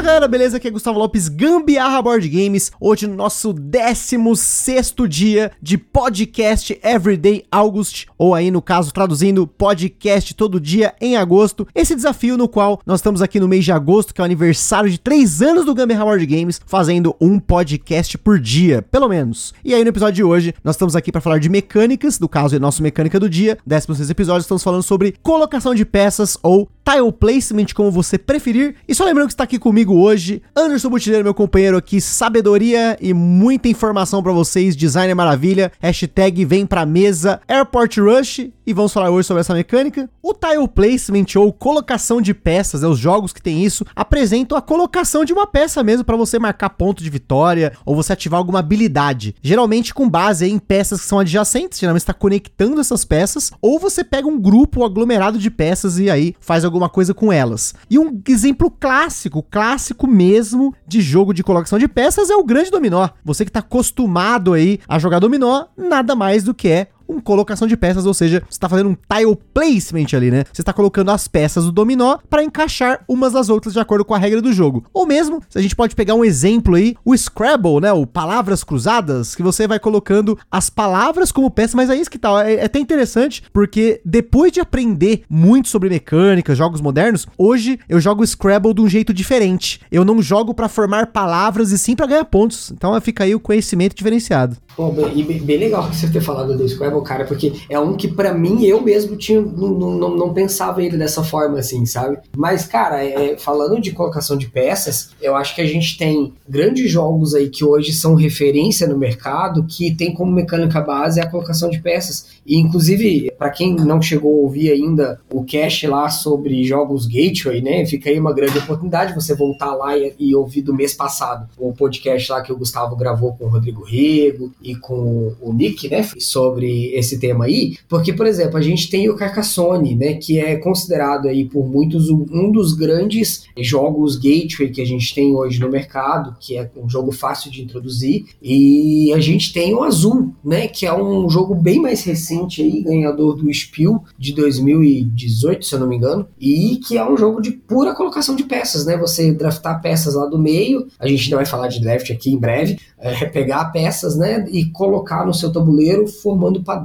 Fala galera, beleza? Aqui é Gustavo Lopes, Gambiarra Board Games. Hoje no nosso 16 dia de podcast Everyday August, ou aí no caso traduzindo podcast todo dia em agosto. Esse desafio no qual nós estamos aqui no mês de agosto, que é o aniversário de 3 anos do Gambiarra Board Games, fazendo um podcast por dia, pelo menos. E aí no episódio de hoje, nós estamos aqui para falar de mecânicas, no caso é nosso mecânica do dia. 16 episódio, estamos falando sobre colocação de peças ou tile placement, como você preferir. E só lembrando que está aqui comigo hoje, Anderson Butileiro, meu companheiro aqui, sabedoria e muita informação para vocês, design é maravilha, hashtag vem pra mesa, Airport Rush, e vamos falar hoje sobre essa mecânica. O tile placement ou colocação de peças, né, os jogos que tem isso, apresentam a colocação de uma peça mesmo para você marcar ponto de vitória ou você ativar alguma habilidade, geralmente com base em peças que são adjacentes, geralmente está conectando essas peças, ou você pega um grupo aglomerado de peças e aí faz alguma coisa com elas. E um exemplo clássico, clássico mesmo de jogo de colocação de peças é o grande dominó. Você que está acostumado aí a jogar dominó, nada mais do que é uma colocação de peças, ou seja, você está fazendo um tile placement ali, né? Você está colocando as peças do dominó para encaixar umas das outras de acordo com a regra do jogo. Ou mesmo, a gente pode pegar um exemplo aí, o Scrabble, né? O palavras cruzadas, que você vai colocando as palavras como peças, mas é isso que tá. É, é até interessante, porque depois de aprender muito sobre mecânica, jogos modernos, hoje eu jogo Scrabble de um jeito diferente. Eu não jogo para formar palavras e sim para ganhar pontos. Então fica aí o conhecimento diferenciado. Bom, bem, bem legal você ter falado do Scrabble, cara, porque é um que para mim eu mesmo tinha, não, não, não, pensava ele dessa forma, assim, sabe? Mas, cara, é, falando de colocação de peças, eu acho que a gente tem grandes jogos aí que hoje são referência no mercado, que tem como mecânica base a colocação de peças. E, inclusive, para quem não chegou a ouvir ainda o cast lá sobre jogos Gateway, né? Fica aí uma grande oportunidade você voltar lá e, e ouvir do mês passado o podcast lá que o Gustavo gravou com o Rodrigo Rego e com o Nick, né? Sobre esse tema aí, porque, por exemplo, a gente tem o Carcassonne, né? Que é considerado aí por muitos um dos grandes jogos gateway que a gente tem hoje no mercado, que é um jogo fácil de introduzir, e a gente tem o Azul, né? Que é um jogo bem mais recente aí, ganhador do Spiel de 2018, se eu não me engano, e que é um jogo de pura colocação de peças, né? Você draftar peças lá do meio, a gente não vai falar de draft aqui em breve, é pegar peças, né? E colocar no seu tabuleiro formando padrões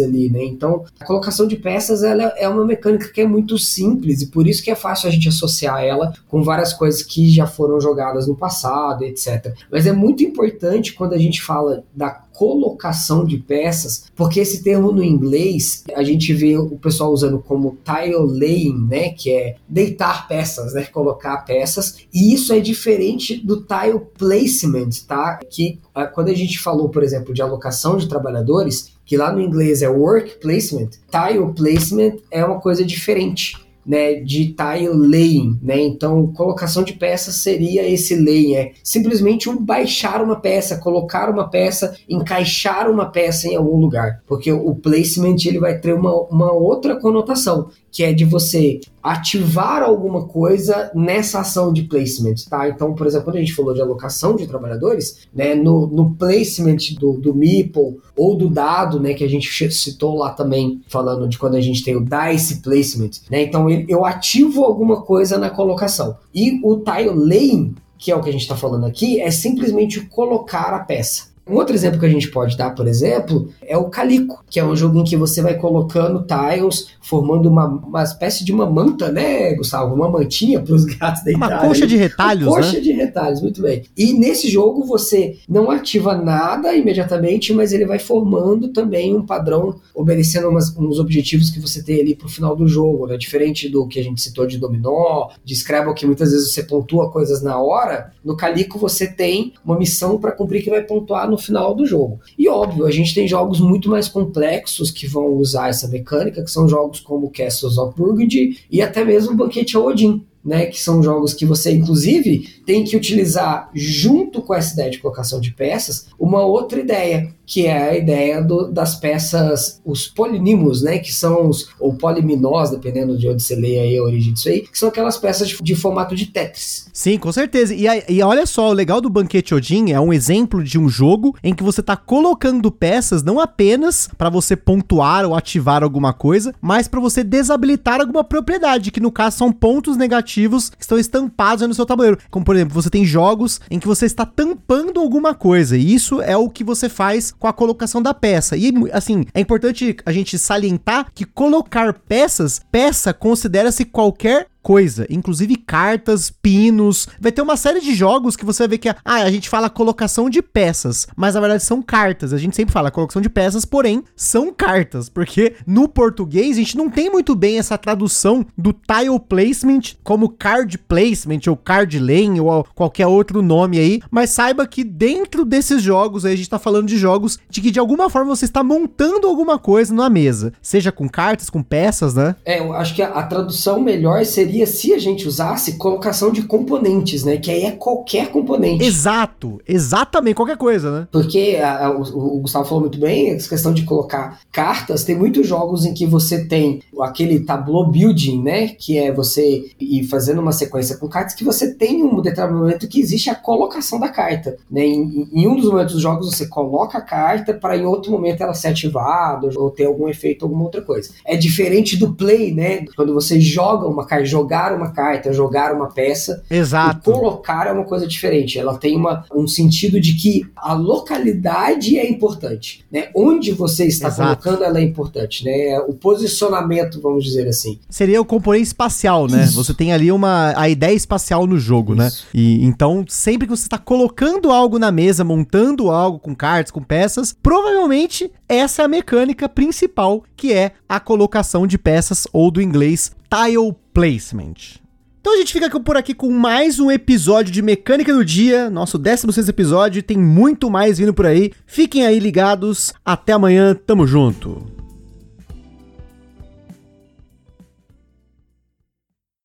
ali, né? Então, a colocação de peças ela é uma mecânica que é muito simples e por isso que é fácil a gente associar ela com várias coisas que já foram jogadas no passado, etc. Mas é muito importante quando a gente fala da colocação de peças, porque esse termo no inglês a gente vê o pessoal usando como tile laying, né, que é deitar peças, né, colocar peças, e isso é diferente do tile placement, tá? Que ah, quando a gente falou, por exemplo, de alocação de trabalhadores, que lá no inglês é work placement, tile placement é uma coisa diferente né, de tile laying, né? Então, colocação de peças seria esse laying, é simplesmente um baixar uma peça, colocar uma peça, encaixar uma peça em algum lugar, porque o placement ele vai ter uma, uma outra conotação, que é de você ativar alguma coisa nessa ação de placement, tá? Então, por exemplo, quando a gente falou de alocação de trabalhadores, né, no, no placement do, do Meeple ou do dado, né, que a gente citou lá também, falando de quando a gente tem o dice placement, né? Então, eu ativo alguma coisa na colocação. E o tile laying, que é o que a gente está falando aqui, é simplesmente colocar a peça. Um outro exemplo que a gente pode dar, por exemplo, é o Calico, que é um jogo em que você vai colocando tiles, formando uma, uma espécie de uma manta, né, Gustavo? Uma mantinha para os gatos deitarem. Uma coxa de retalhos, uma coxa né? de retalhos, muito bem. E nesse jogo você não ativa nada imediatamente, mas ele vai formando também um padrão, obedecendo umas, uns objetivos que você tem ali para o final do jogo, né? Diferente do que a gente citou de dominó, de Scrabble, que muitas vezes você pontua coisas na hora, no Calico você tem uma missão para cumprir que vai pontuar no no final do jogo. E óbvio, a gente tem jogos muito mais complexos que vão usar essa mecânica, que são jogos como Castles of Burgundy e até mesmo Banquete Odin, né? Que são jogos que você, inclusive, tem que utilizar junto com essa ideia de colocação de peças, uma outra ideia, que é a ideia do, das peças, os polinimos, né? Que são os, ou poliminós, dependendo de onde você lê aí a origem disso aí, que são aquelas peças de, de formato de Tetris. Sim, com certeza. E, e olha só, o legal do Banquete Odin é um exemplo de um jogo em que você tá colocando peças não apenas para você pontuar ou ativar alguma coisa, mas para você desabilitar alguma propriedade, que no caso são pontos negativos que estão estampados no seu tabuleiro. Como por exemplo, você tem jogos em que você está tampando alguma coisa, e isso é o que você faz com a colocação da peça. E assim, é importante a gente salientar que colocar peças, peça considera-se qualquer coisa, inclusive cartas, pinos. Vai ter uma série de jogos que você vai ver que ah, a gente fala colocação de peças, mas na verdade são cartas. A gente sempre fala colocação de peças, porém são cartas, porque no português a gente não tem muito bem essa tradução do tile placement como card placement ou card lane ou qualquer outro nome aí, mas saiba que dentro desses jogos aí a gente tá falando de jogos de que de alguma forma você está montando alguma coisa na mesa, seja com cartas, com peças, né? É, eu acho que a, a tradução melhor seria seria se a gente usasse colocação de componentes, né? Que aí é qualquer componente. Exato, exatamente, qualquer coisa, né? Porque a, a, o, o, Gustavo falou muito bem, essa questão de colocar cartas, tem muitos jogos em que você tem aquele tableau building, né? Que é você ir fazendo uma sequência com cartas que você tem um determinado momento que existe a colocação da carta, né? Em, em um dos momentos dos jogos você coloca a carta para em outro momento ela ser ativada ou ter algum efeito, alguma outra coisa. É diferente do play, né? Quando você joga uma carta, jogar uma carta, jogar uma peça. Exato. Colocar é uma coisa diferente. Ela tem uma, um sentido de que a localidade é importante, né? Onde você está Exato. colocando ela é importante, né? O posicionamento, vamos dizer assim. Seria o componente espacial, né? Isso. Você tem ali uma a ideia espacial no jogo, né? Isso. né? E então sempre que você está colocando algo na mesa, montando algo com cartas, com peças, provavelmente essa é a mecânica principal, que é a colocação de peças ou do inglês tile placement. Então a gente fica por aqui com mais um episódio de Mecânica do Dia, nosso 16 episódio, tem muito mais vindo por aí. Fiquem aí ligados, até amanhã, tamo junto.